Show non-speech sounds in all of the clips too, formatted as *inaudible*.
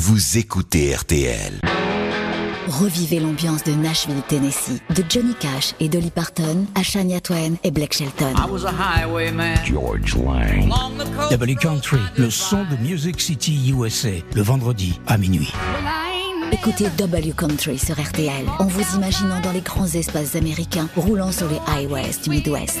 vous écoutez RTL. Revivez l'ambiance de Nashville, Tennessee, de Johnny Cash et Dolly Parton à Shania Twain et Blake Shelton. George Lang. W Country, le son de Music City USA, le vendredi à minuit. Écoutez W Country sur RTL en vous imaginant dans les grands espaces américains roulant sur les highways du Midwest.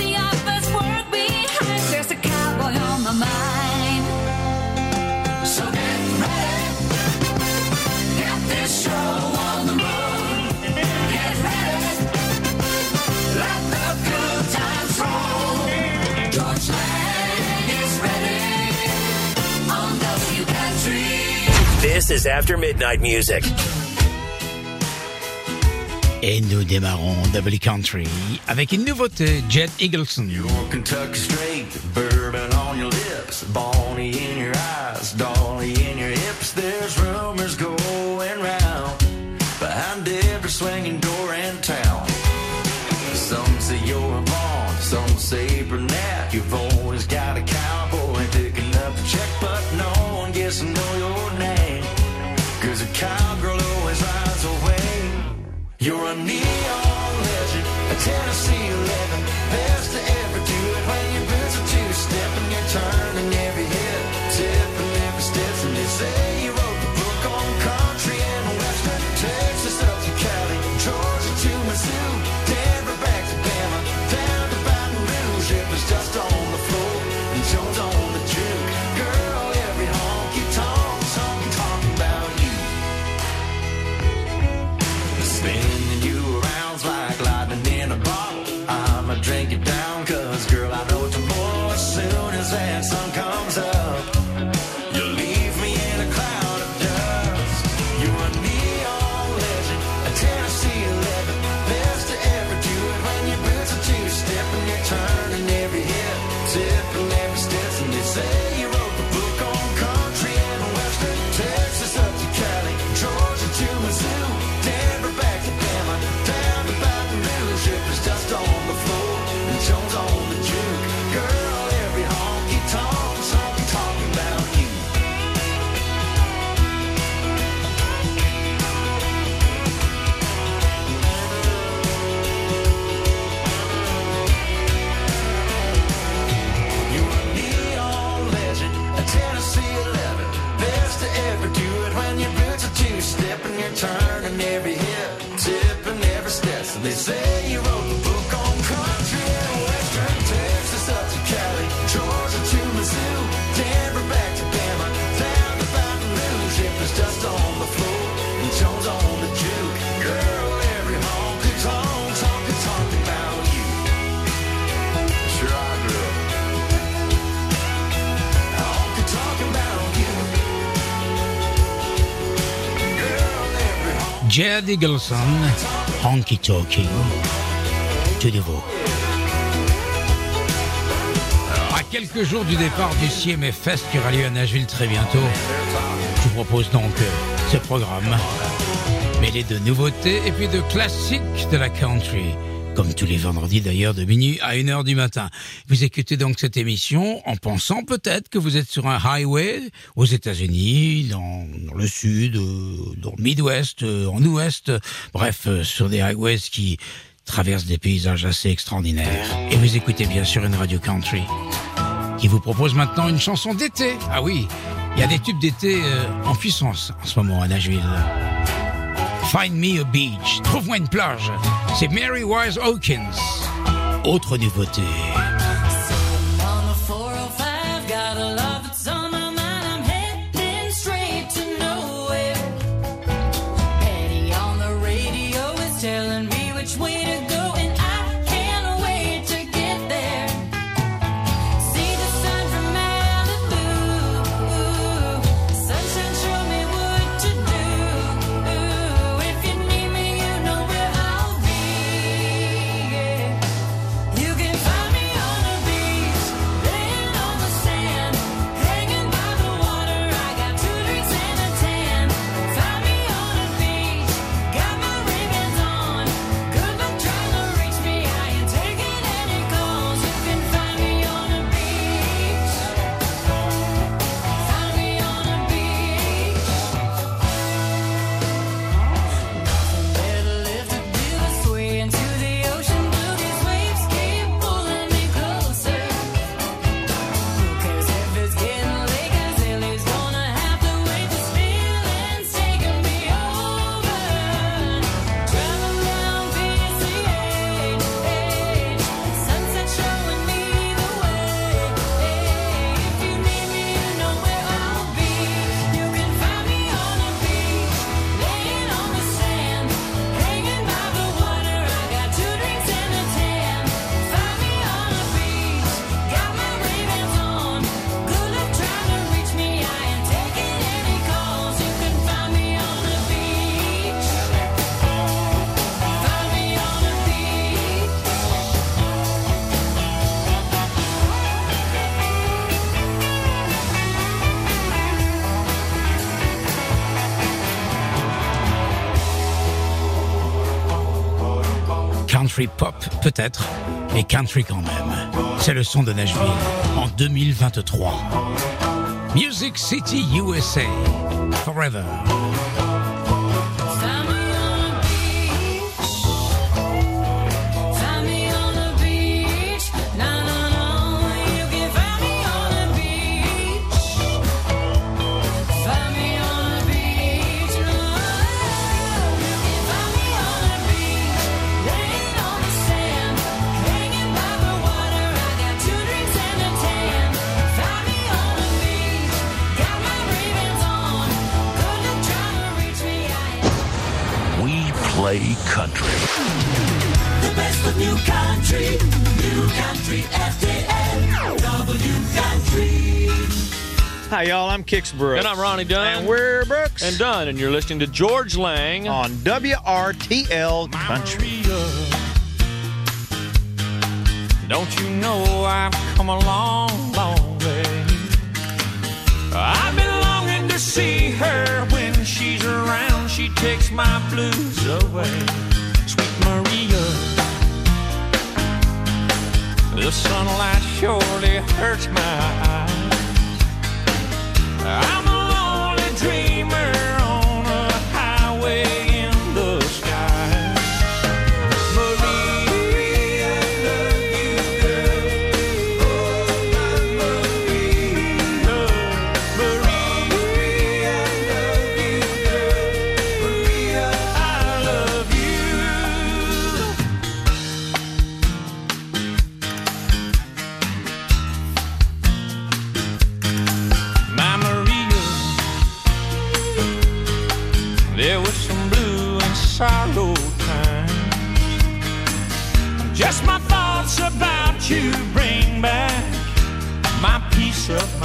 This is After Midnight Music. Et nous démarrons W Country avec une nouveauté, Jet Eagleson. Kentucky straight, bourbon on your lips, Bonnie in your eyes, Dolly Jet Eagleson, Honky Talking. Tout nouveau. À quelques jours du départ du CMF Fest qui aura lieu à Nashville très bientôt, je vous propose donc euh, ce programme mêlé de nouveautés et puis de classiques de la country. Comme tous les vendredis d'ailleurs de minuit à 1h du matin. Vous écoutez donc cette émission en pensant peut-être que vous êtes sur un highway aux États-Unis, dans, le sud, euh, dans le Midwest, euh, en ouest, bref, euh, sur des highways qui traversent des paysages assez extraordinaires. Et vous écoutez bien sûr une radio country qui vous propose maintenant une chanson d'été. Ah oui, il y a des tubes d'été en puissance en ce moment à Nashville. Find me a beach. Trouve-moi une plage. C'est Mary Wise Hawkins. Autre nouveauté. Pop, peut-être, mais country quand même. C'est le son de Nashville en 2023. Music City USA, Forever. The new country, new country FTL, W Country. Hi, y'all. I'm Kix Brooks. And I'm Ronnie Dunn. And we're Brooks. and Dunn. And you're listening to George Lang. on WRTL Country. Don't you know I've come a long, long way? I've been longing to see her when she's around. She takes my blues away. Sweet Maria. The sunlight surely hurts my eyes. I'm a lonely dreamer on a highway you bring back my peace of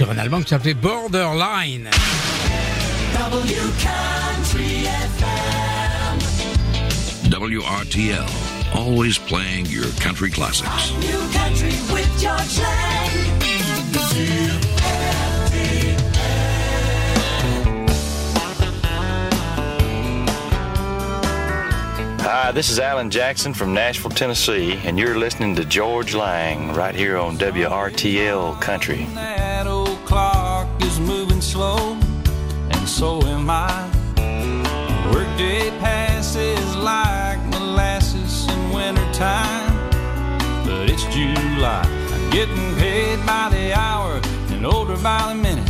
sur un album qui s'appelait Borderline. W Country FM. WRTL. Always playing your country classics. New Country with George Lang. Hi, this is Alan Jackson from Nashville, Tennessee, and you're listening to George Lang right here on WRTL Country. Slow, and so am I. Workday passes like molasses in wintertime, but it's July. I'm getting paid by the hour and older by the minute.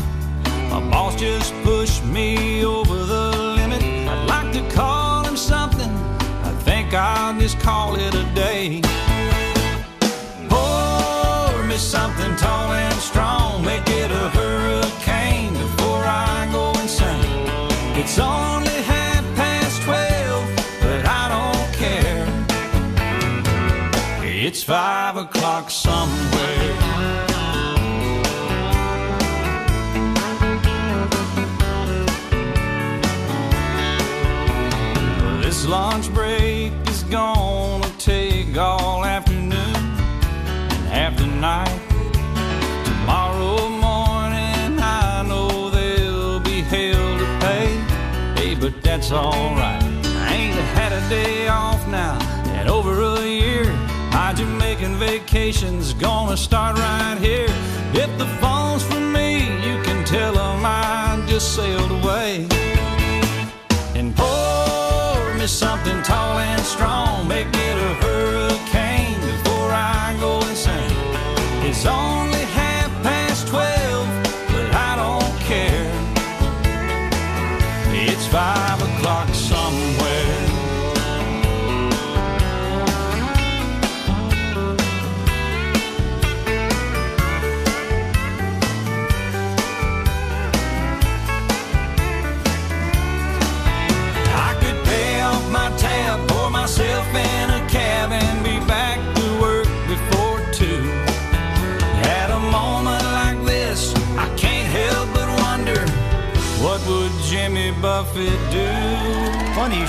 My boss just pushed me over the limit. I'd like to call him something. I think I'll just call it a day. Pour me something tall and strong. Make it a hurricane It's only half past twelve, but I don't care. It's five o'clock somewhere. This lunch break alright. I ain't had a day off now in over a year. My Jamaican vacation's gonna start right here. If the phone's for me, you can tell 'em I just sailed away and pour me something tall and strong. Make it a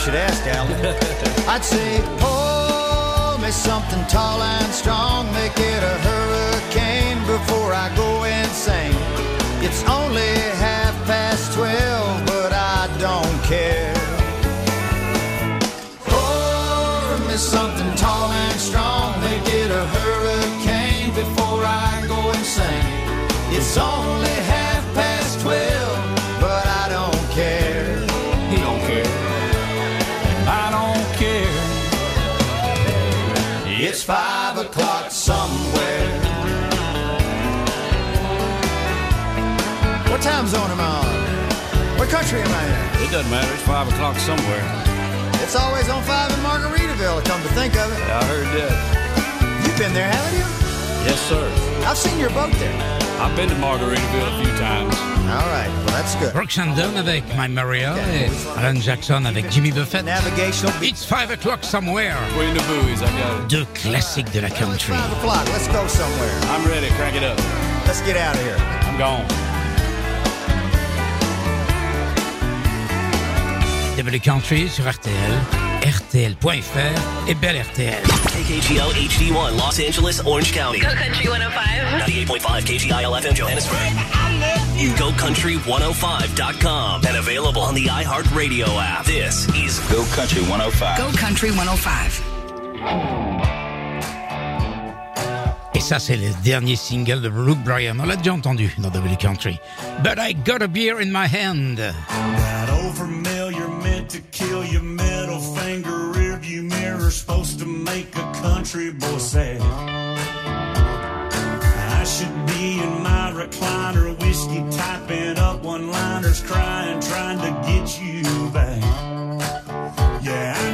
should ask, Alan. *laughs* I'd say, pour me something tall and strong, make it a hurricane before I go insane. It's only half past twelve, but I don't care. Pour me something country am I in? It doesn't matter. It's five o'clock somewhere. It's always on five in Margaritaville, come to think of it. I heard that. You've been there, haven't you? Yes, sir. I've seen your boat there. I've been to Margaritaville a few times. All right, well, that's good. Brooks and Dunn avec My Maria et Alan Jackson avec Jimmy Buffett. Navigational beach. It's 5 o'clock somewhere. Between the buoys, I got it. Deux classiques de la country. Five o'clock, let's go somewhere. I'm ready. Crank it up. Let's get out of here. I'm gone. W Country sur RTL, RTL.fr et Belle RTL. KKGL HD1 Los Angeles, Orange County. Go Country 105. 98.5 KGIL FM Johannesburg. GoCountry105.com and available on the iHeartRadio app. This is Go Country 105. Go Country 105. Et ça, c'est le dernier single de Luke Bryan. On l'a déjà entendu dans W Country. But I got a beer in my hand. To kill your middle finger rearview mirror supposed to make a country boy sad. I should be in my recliner, whiskey typing up one-liners, crying, trying to get you back. Yeah, I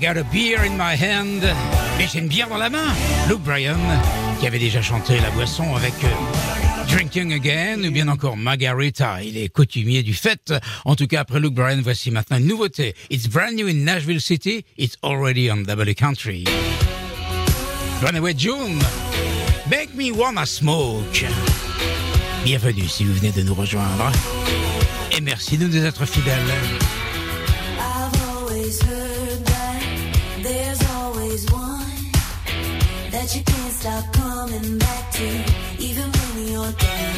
got a beer in my hand. J'ai une bière dans la main. Luke Bryan, qui avait déjà chanté la boisson avec euh, Drinking Again ou bien encore Margarita. Il est coutumier du fait. En tout cas, après Luke Bryan, voici maintenant une nouveauté. It's brand new in Nashville City. It's already on W country. Runaway June. Make me wanna smoke. Bienvenue si vous venez de nous rejoindre. Et merci de nous être fidèles. that you can't stop coming back to, even when you're dead.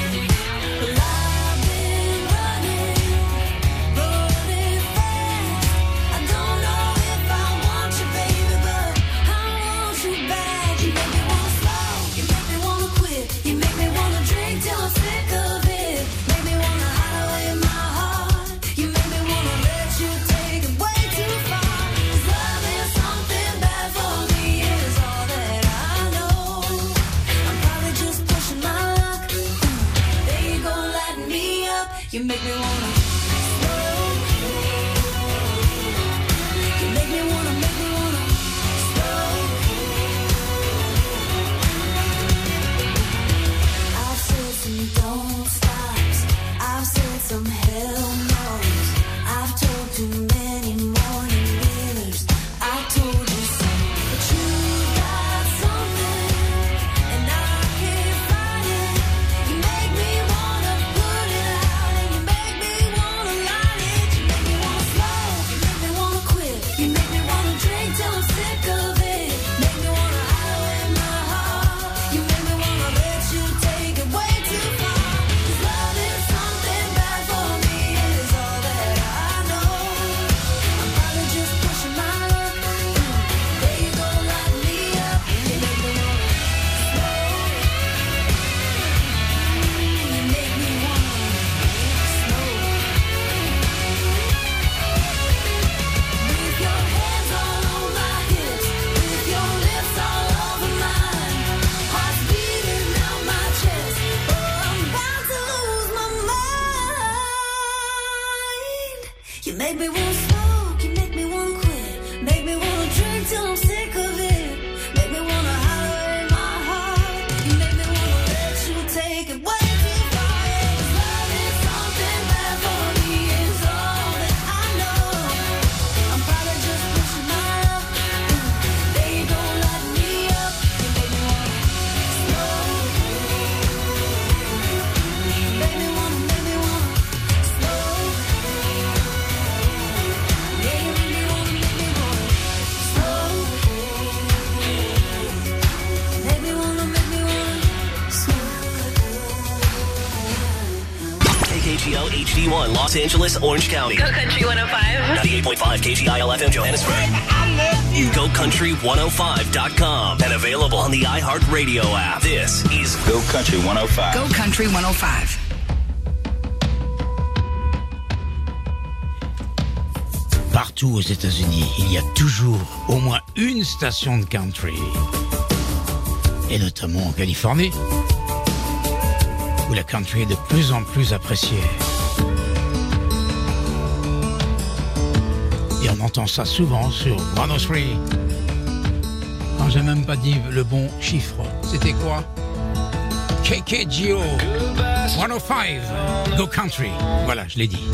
Orange County. Go Country 105. 98.5 KGIL FM Johannesburg. GoCountry105.com and available on the iHeartRadio app. This is Go Country 105. Go Country 105. Partout aux États-Unis, il y a toujours au moins une station de country. Et notamment en Californie, où la country est de plus en plus appréciée. entend ça souvent sur 103. Quand j'ai même pas dit le bon chiffre, c'était quoi? KKGO 105 Go Country. Voilà, je l'ai dit.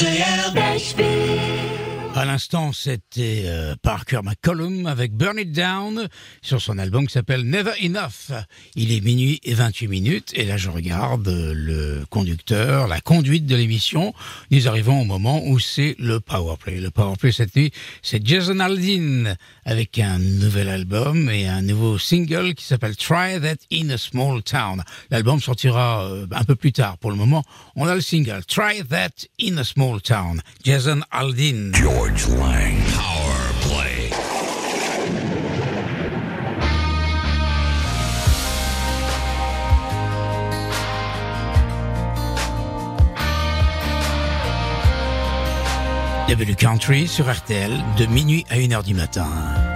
JL. À l'instant, c'était euh, Parker McCollum avec Burn It Down sur son album qui s'appelle Never Enough. Il est minuit et 28 minutes et là je regarde euh, le conducteur, la conduite de l'émission. Nous arrivons au moment où c'est le Powerplay. Le Powerplay cette nuit, c'est Jason Aldean avec un nouvel album et un nouveau single qui s'appelle Try That in a Small Town. L'album sortira euh, un peu plus tard. Pour le moment, on a le single Try That in a Small Town. Jason Aldean. George Lang. Power Play. W Country sur RTL de minuit à 1h du matin.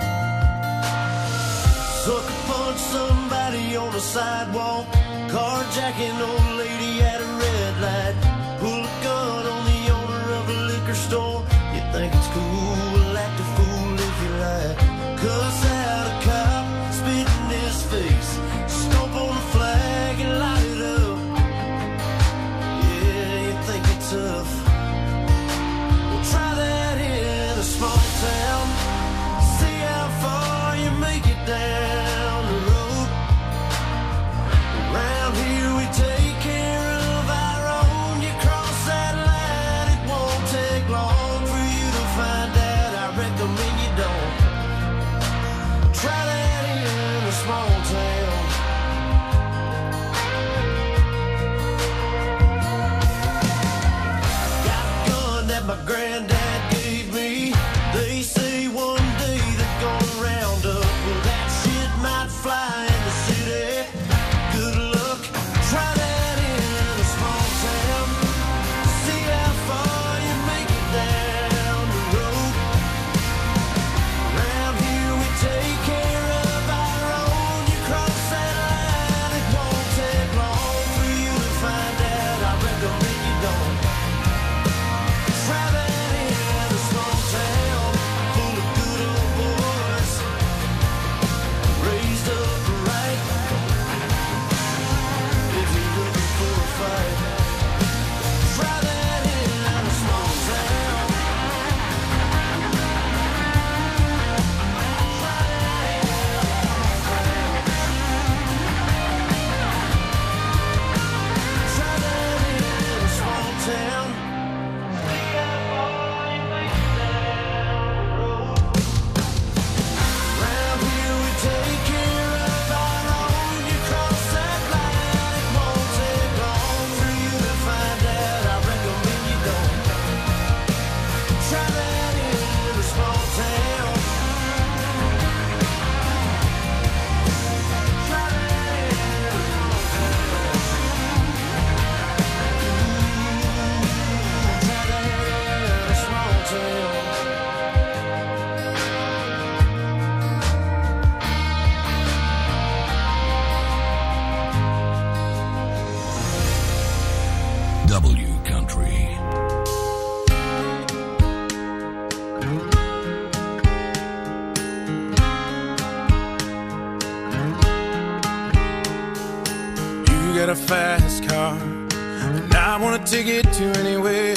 To it to anywhere.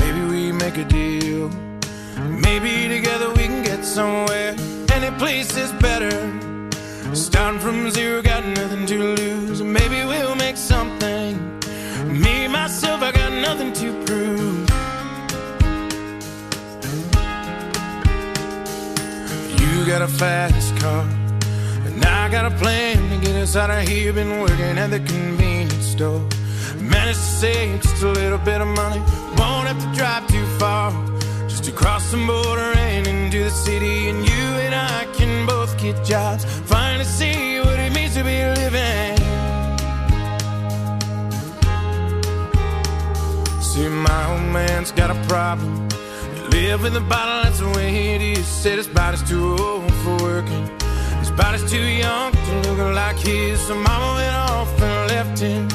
Maybe we make a deal. Maybe together we can get somewhere. Any place is better. Starting from zero, got nothing to lose. Maybe we'll make something. Me, myself, I got nothing to prove. You got a fast car. And I got a plan to get us out of here. Been working at the convenience store. Managed to save just a little bit of money. Won't have to drive too far. Just to cross the border and into the city. And you and I can both get jobs. Finally see what it means to be living. See, my old man's got a problem. Live with a bottle, that's the way it is. Said his body's too old for working. His body's too young to look like his. So mama went off and left him.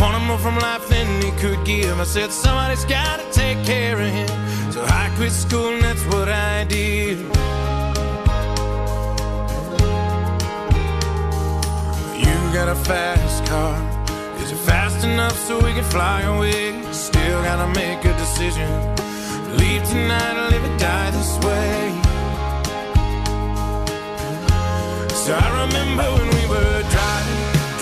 Wanted more from life than he could give. I said, somebody's gotta take care of him. So I quit school and that's what I did. You got a fast car. Is it fast enough so we can fly away? Still gotta make a decision. Leave tonight or live or die this way. So I remember when we were driving,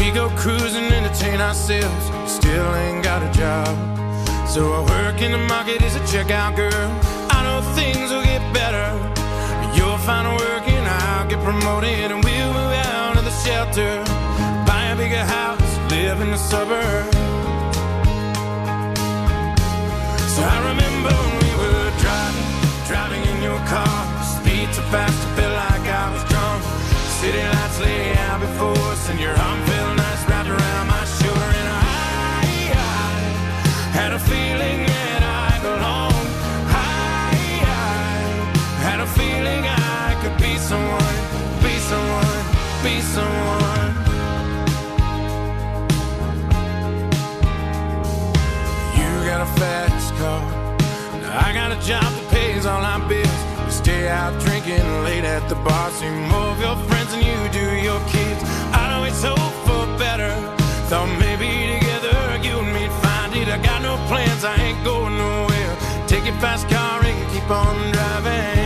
We go cruising, entertain ourselves. Still ain't got a job. So I work in the market as a checkout girl. I know things will get better. You'll find work and I'll get promoted and we'll move out of the shelter. Buy a bigger house, live in the suburbs. So I remember when we were driving, driving in your car. Speed so fast, I felt like I was drunk. City lights lay out before us, and your arm job that pays all our bills. We stay out drinking late at the bar. See more of your friends than you do your kids. I always hope for better. Thought maybe together you and me'd find it. I got no plans, I ain't going nowhere. Take your fast car and keep on driving.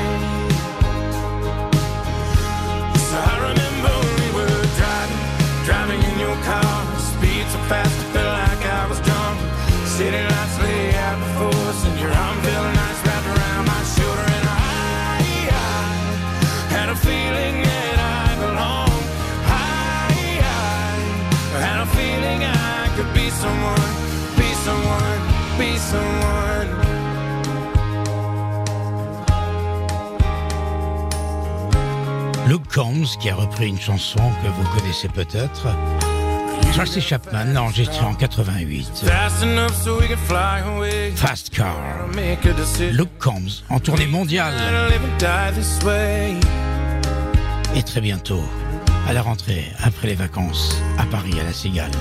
Combs qui a repris une chanson que vous connaissez peut-être. Tracy Chapman enregistrée en 88. Fast Car. Luke Combs en tournée mondiale. Et très bientôt, à la rentrée, après les vacances, à Paris, à la Cigale.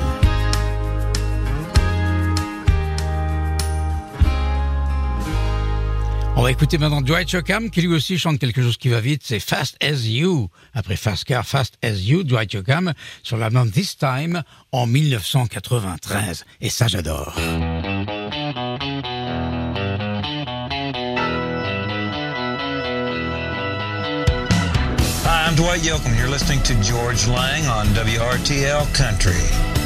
On va écouter maintenant Dwight Yoakam qui lui aussi chante quelque chose qui va vite, c'est Fast As You. Après Fast Car, Fast As You, Dwight Yoakam sur l'album This Time en 1993. Et ça j'adore. I'm Dwight Yoakam. You're listening to George Lang on WRTL Country.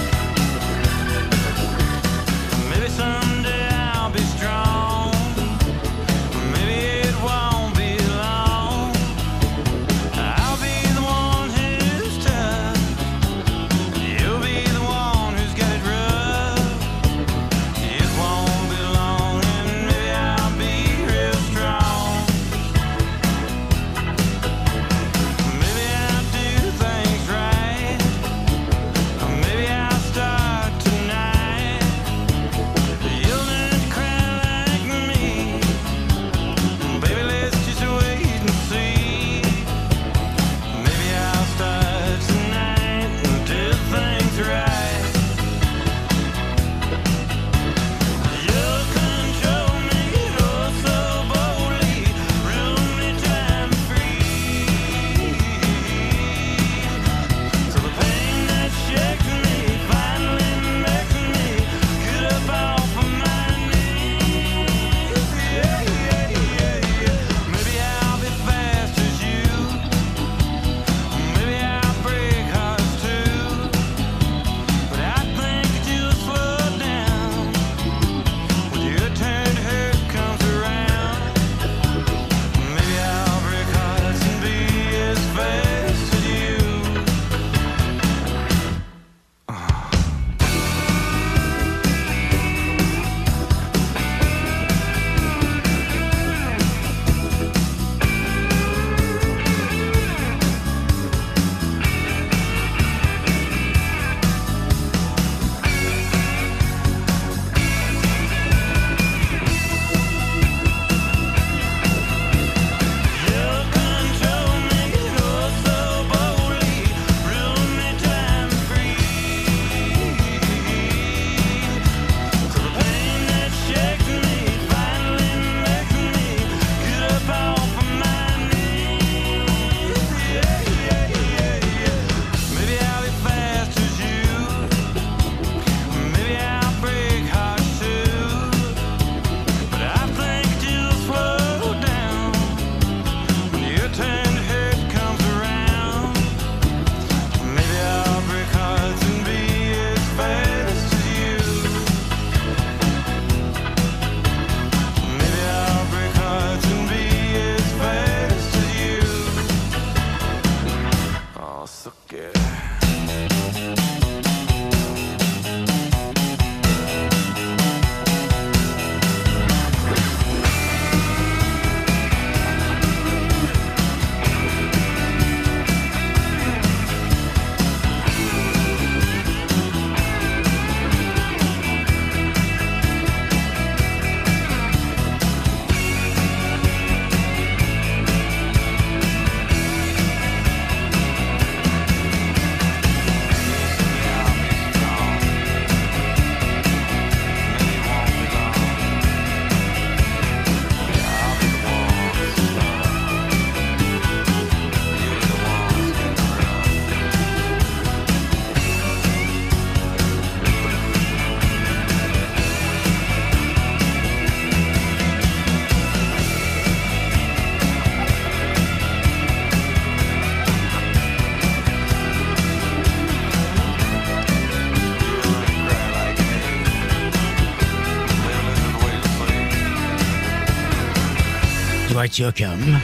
Bart Yoakam,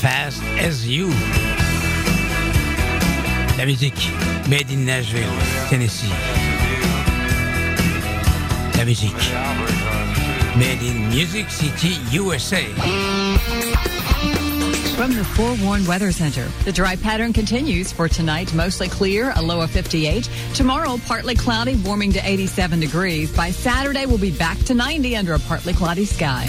Fast as You. La musique made in Nashville, Tennessee. La musique made in Music City, USA. From the Forewarned Weather Center, the dry pattern continues for tonight. Mostly clear, a low of 58. Tomorrow, partly cloudy, warming to 87 degrees. By Saturday, we'll be back to 90 under a partly cloudy sky.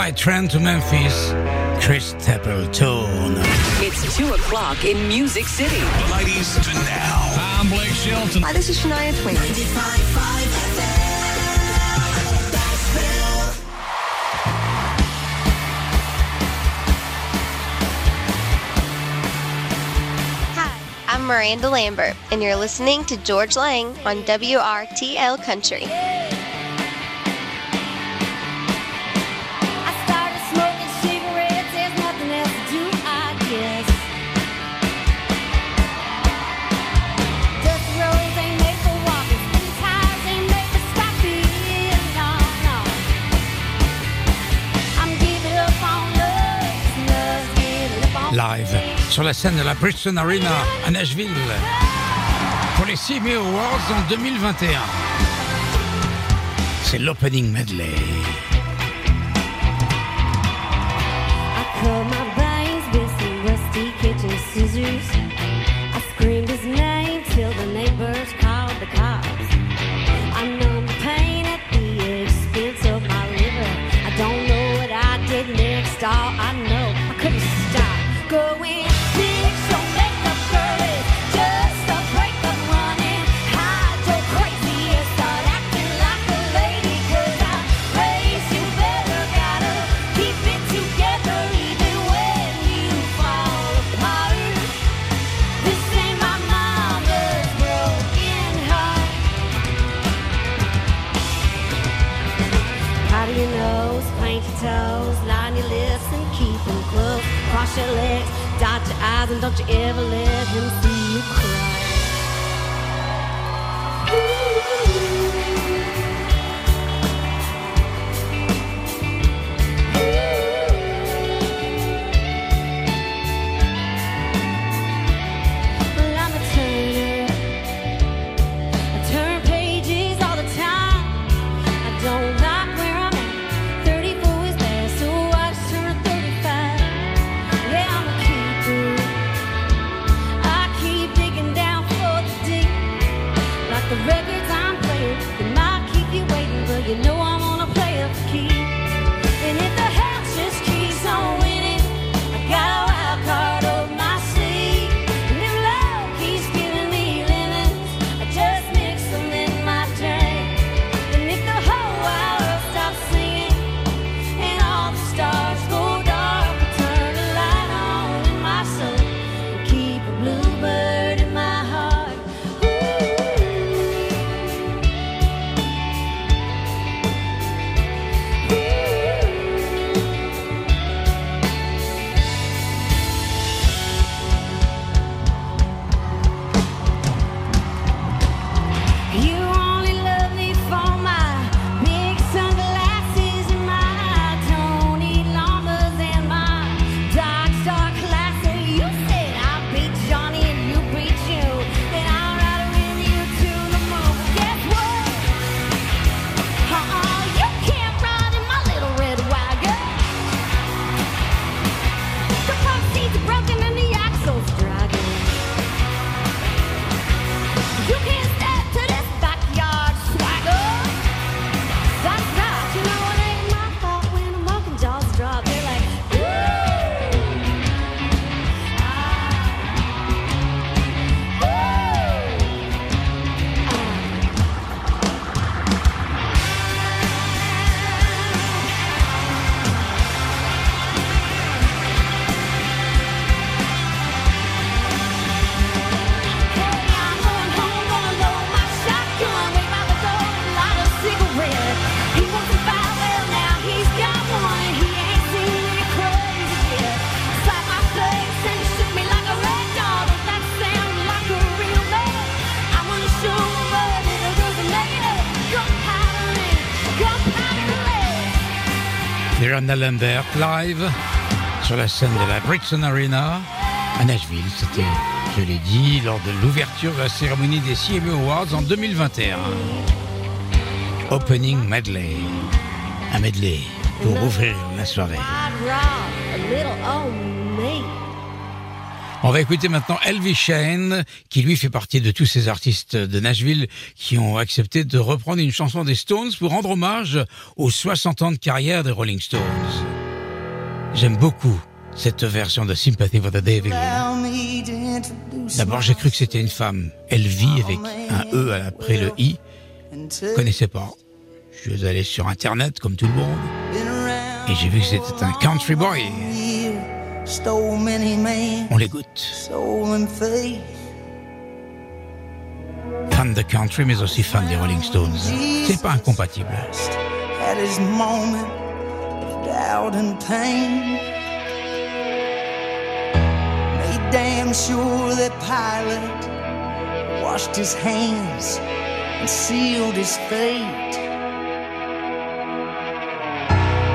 Night Train to Memphis, Chris Stapleton. It's 2 o'clock in Music City. Ladies to now. I'm Blake Shelton. Hi, this is Shania Twain. Hi, I'm Miranda Lambert, and you're listening to George Lang on WRTL Country. sur la scène de la Bridgestone Arena à Nashville pour les CMA Awards en 2021. C'est l'opening medley. Lambert live sur la scène de la Bridgestone Arena à Nashville. C'était, je l'ai dit, lors de l'ouverture de la cérémonie des CME Awards en 2021. Opening medley, un medley pour ouvrir la soirée. On va écouter maintenant Elvis Shane, qui lui fait partie de tous ces artistes de Nashville qui ont accepté de reprendre une chanson des Stones pour rendre hommage aux 60 ans de carrière des Rolling Stones. J'aime beaucoup cette version de Sympathy for the Devil. D'abord, j'ai cru que c'était une femme. Elle avec un E après le I. Je connaissais pas. Je suis allé sur Internet, comme tout le monde. Et j'ai vu que c'était un country boy. On l'écoute. Fan de country, mais aussi fan des Rolling Stones. C'est pas incompatible. damn sure that pilot washed his hands and sealed his fate.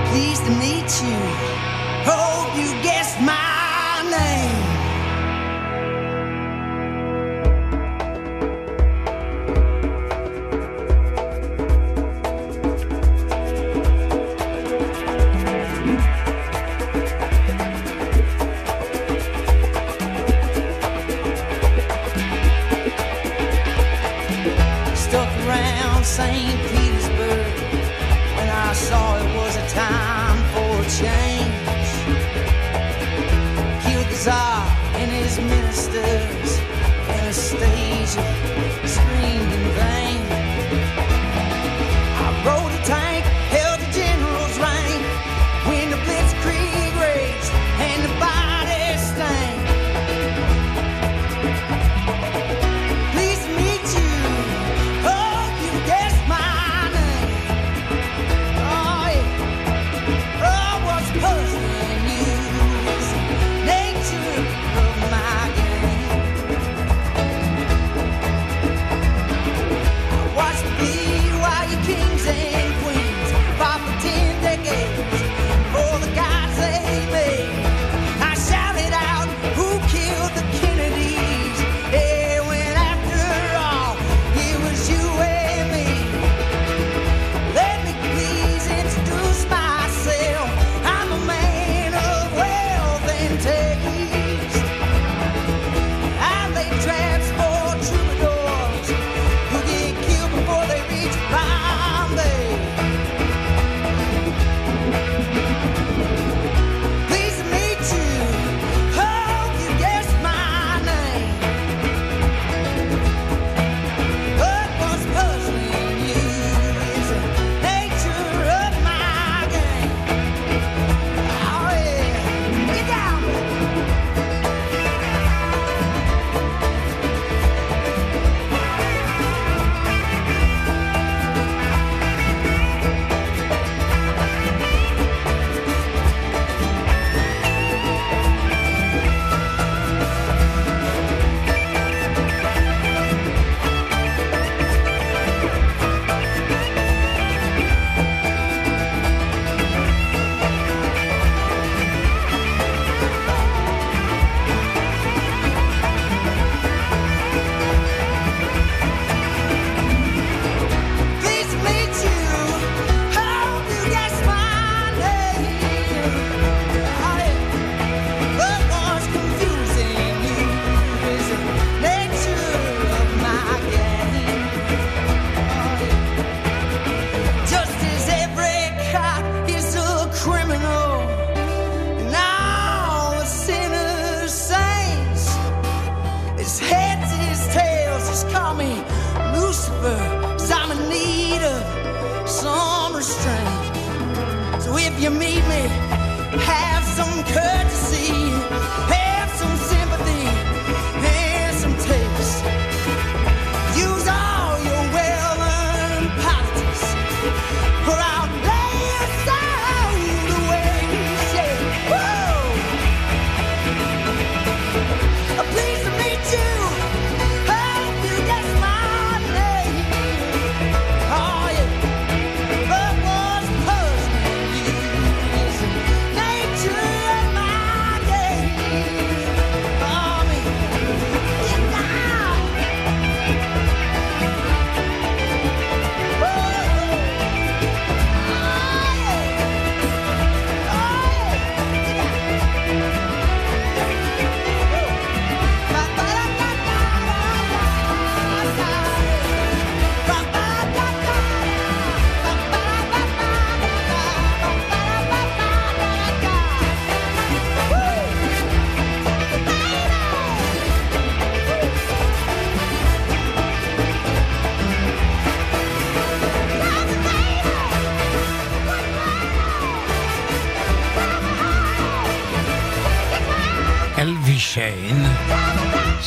Pleased to meet you. Oh.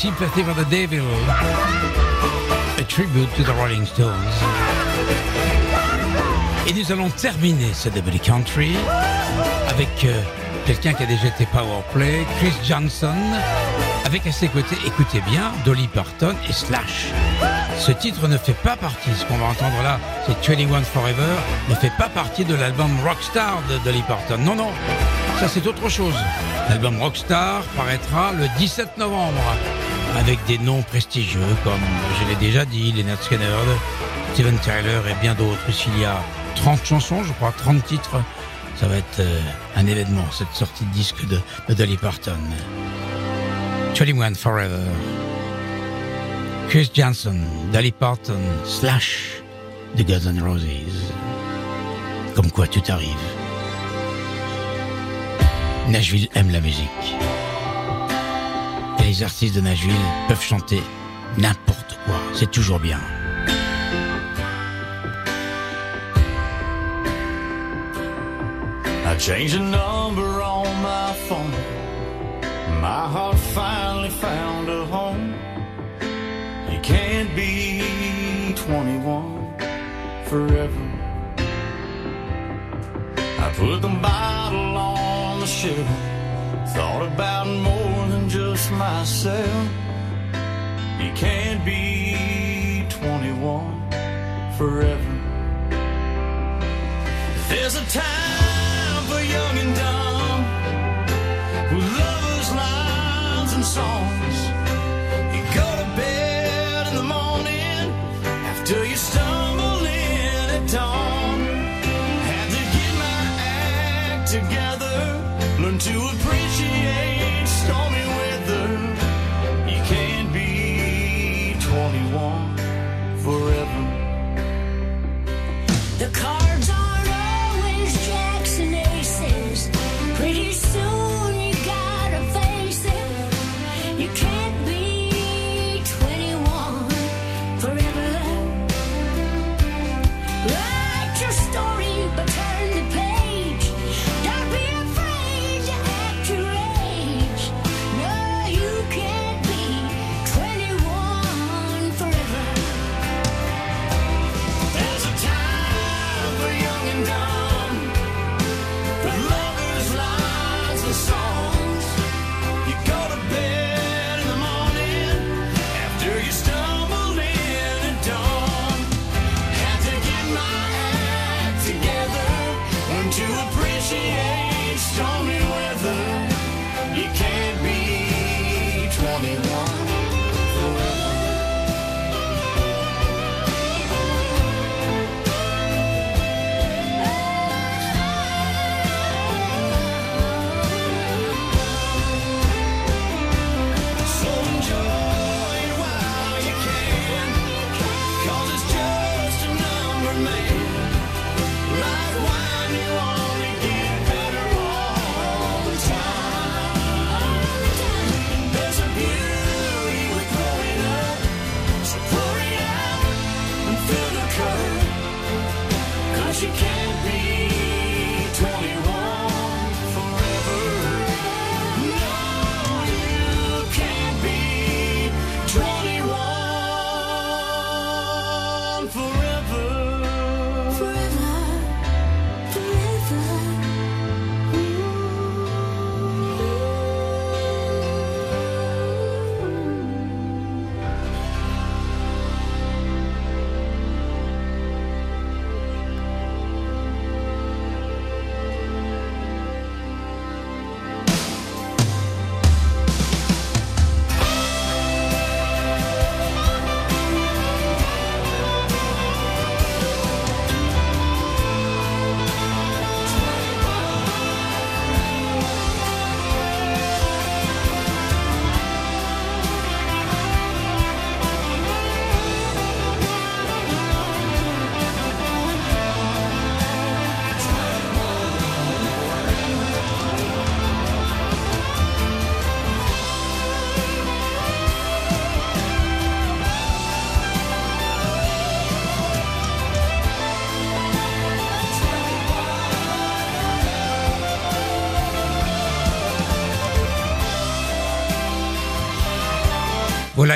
Sympathy for the Devil, a tribute to the Rolling Stones. Et nous allons terminer ce Double Country avec euh, quelqu'un qui a déjà été Powerplay, Chris Johnson, avec à ses côtés, écoutez bien, Dolly Parton et Slash. Ce titre ne fait pas partie, ce qu'on va entendre là, c'est 21 Forever, ne fait pas partie de l'album Rockstar de Dolly Parton. Non, non, ça c'est autre chose. L'album Rockstar paraîtra le 17 novembre avec des noms prestigieux comme, je l'ai déjà dit, Leonard Skinner, Steven Tyler et bien d'autres. S'il y a 30 chansons, je crois, 30 titres, ça va être euh, un événement, cette sortie de disque de, Dolly Parton. 21 Forever. Chris Johnson, Dolly Parton, Slash, de Guns N' Roses. Comme quoi tout arrive. Nashville aime la musique. Les artistes de Nashville peuvent chanter n'importe quoi. C'est toujours bien. I changed the number on my phone. My heart finally found a home. You can't be 21 forever. I put the bottle on the shelf. Thought about more than just myself. You can't be 21 forever. There's a time for young and dumb with lovers, lines, and songs. You go to bed in the morning after you stumble in at dawn. Had to get my act together, learn to appreciate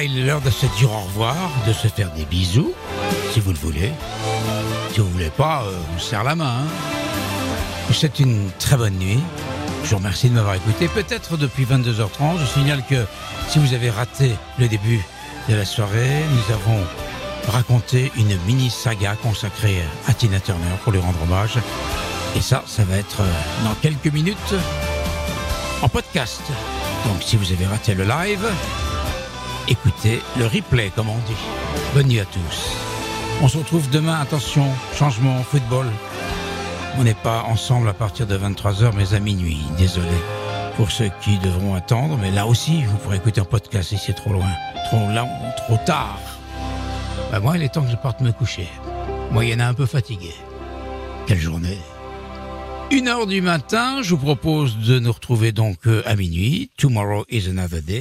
Il est l'heure de se dire au revoir, de se faire des bisous, si vous le voulez. Si vous voulez pas, euh, on se serre la main. hein. Vous une très bonne nuit. Je vous remercie de m'avoir écouté. Peut-être depuis 22h30. Je signale que si vous avez raté le début de la soirée, nous avons raconté une mini saga consacrée à Tina Turner pour lui rendre hommage. Et ça, ça va être euh, dans quelques minutes en podcast. Donc si vous avez raté le live, écoutez le replay, comme on dit. Bonne nuit à tous. On se retrouve demain, attention, changement, football. On n'est pas ensemble à partir de 23h, mais à minuit. Désolé pour ceux qui devront attendre, mais là aussi, vous pourrez écouter en podcast si c'est trop loin, trop long, trop tard. Bah moi, il est temps que je parte me coucher. Moyenne un peu fatigué. Quelle journée. Une heure du matin, je vous propose de nous retrouver donc euh, à minuit. Tomorrow is another day.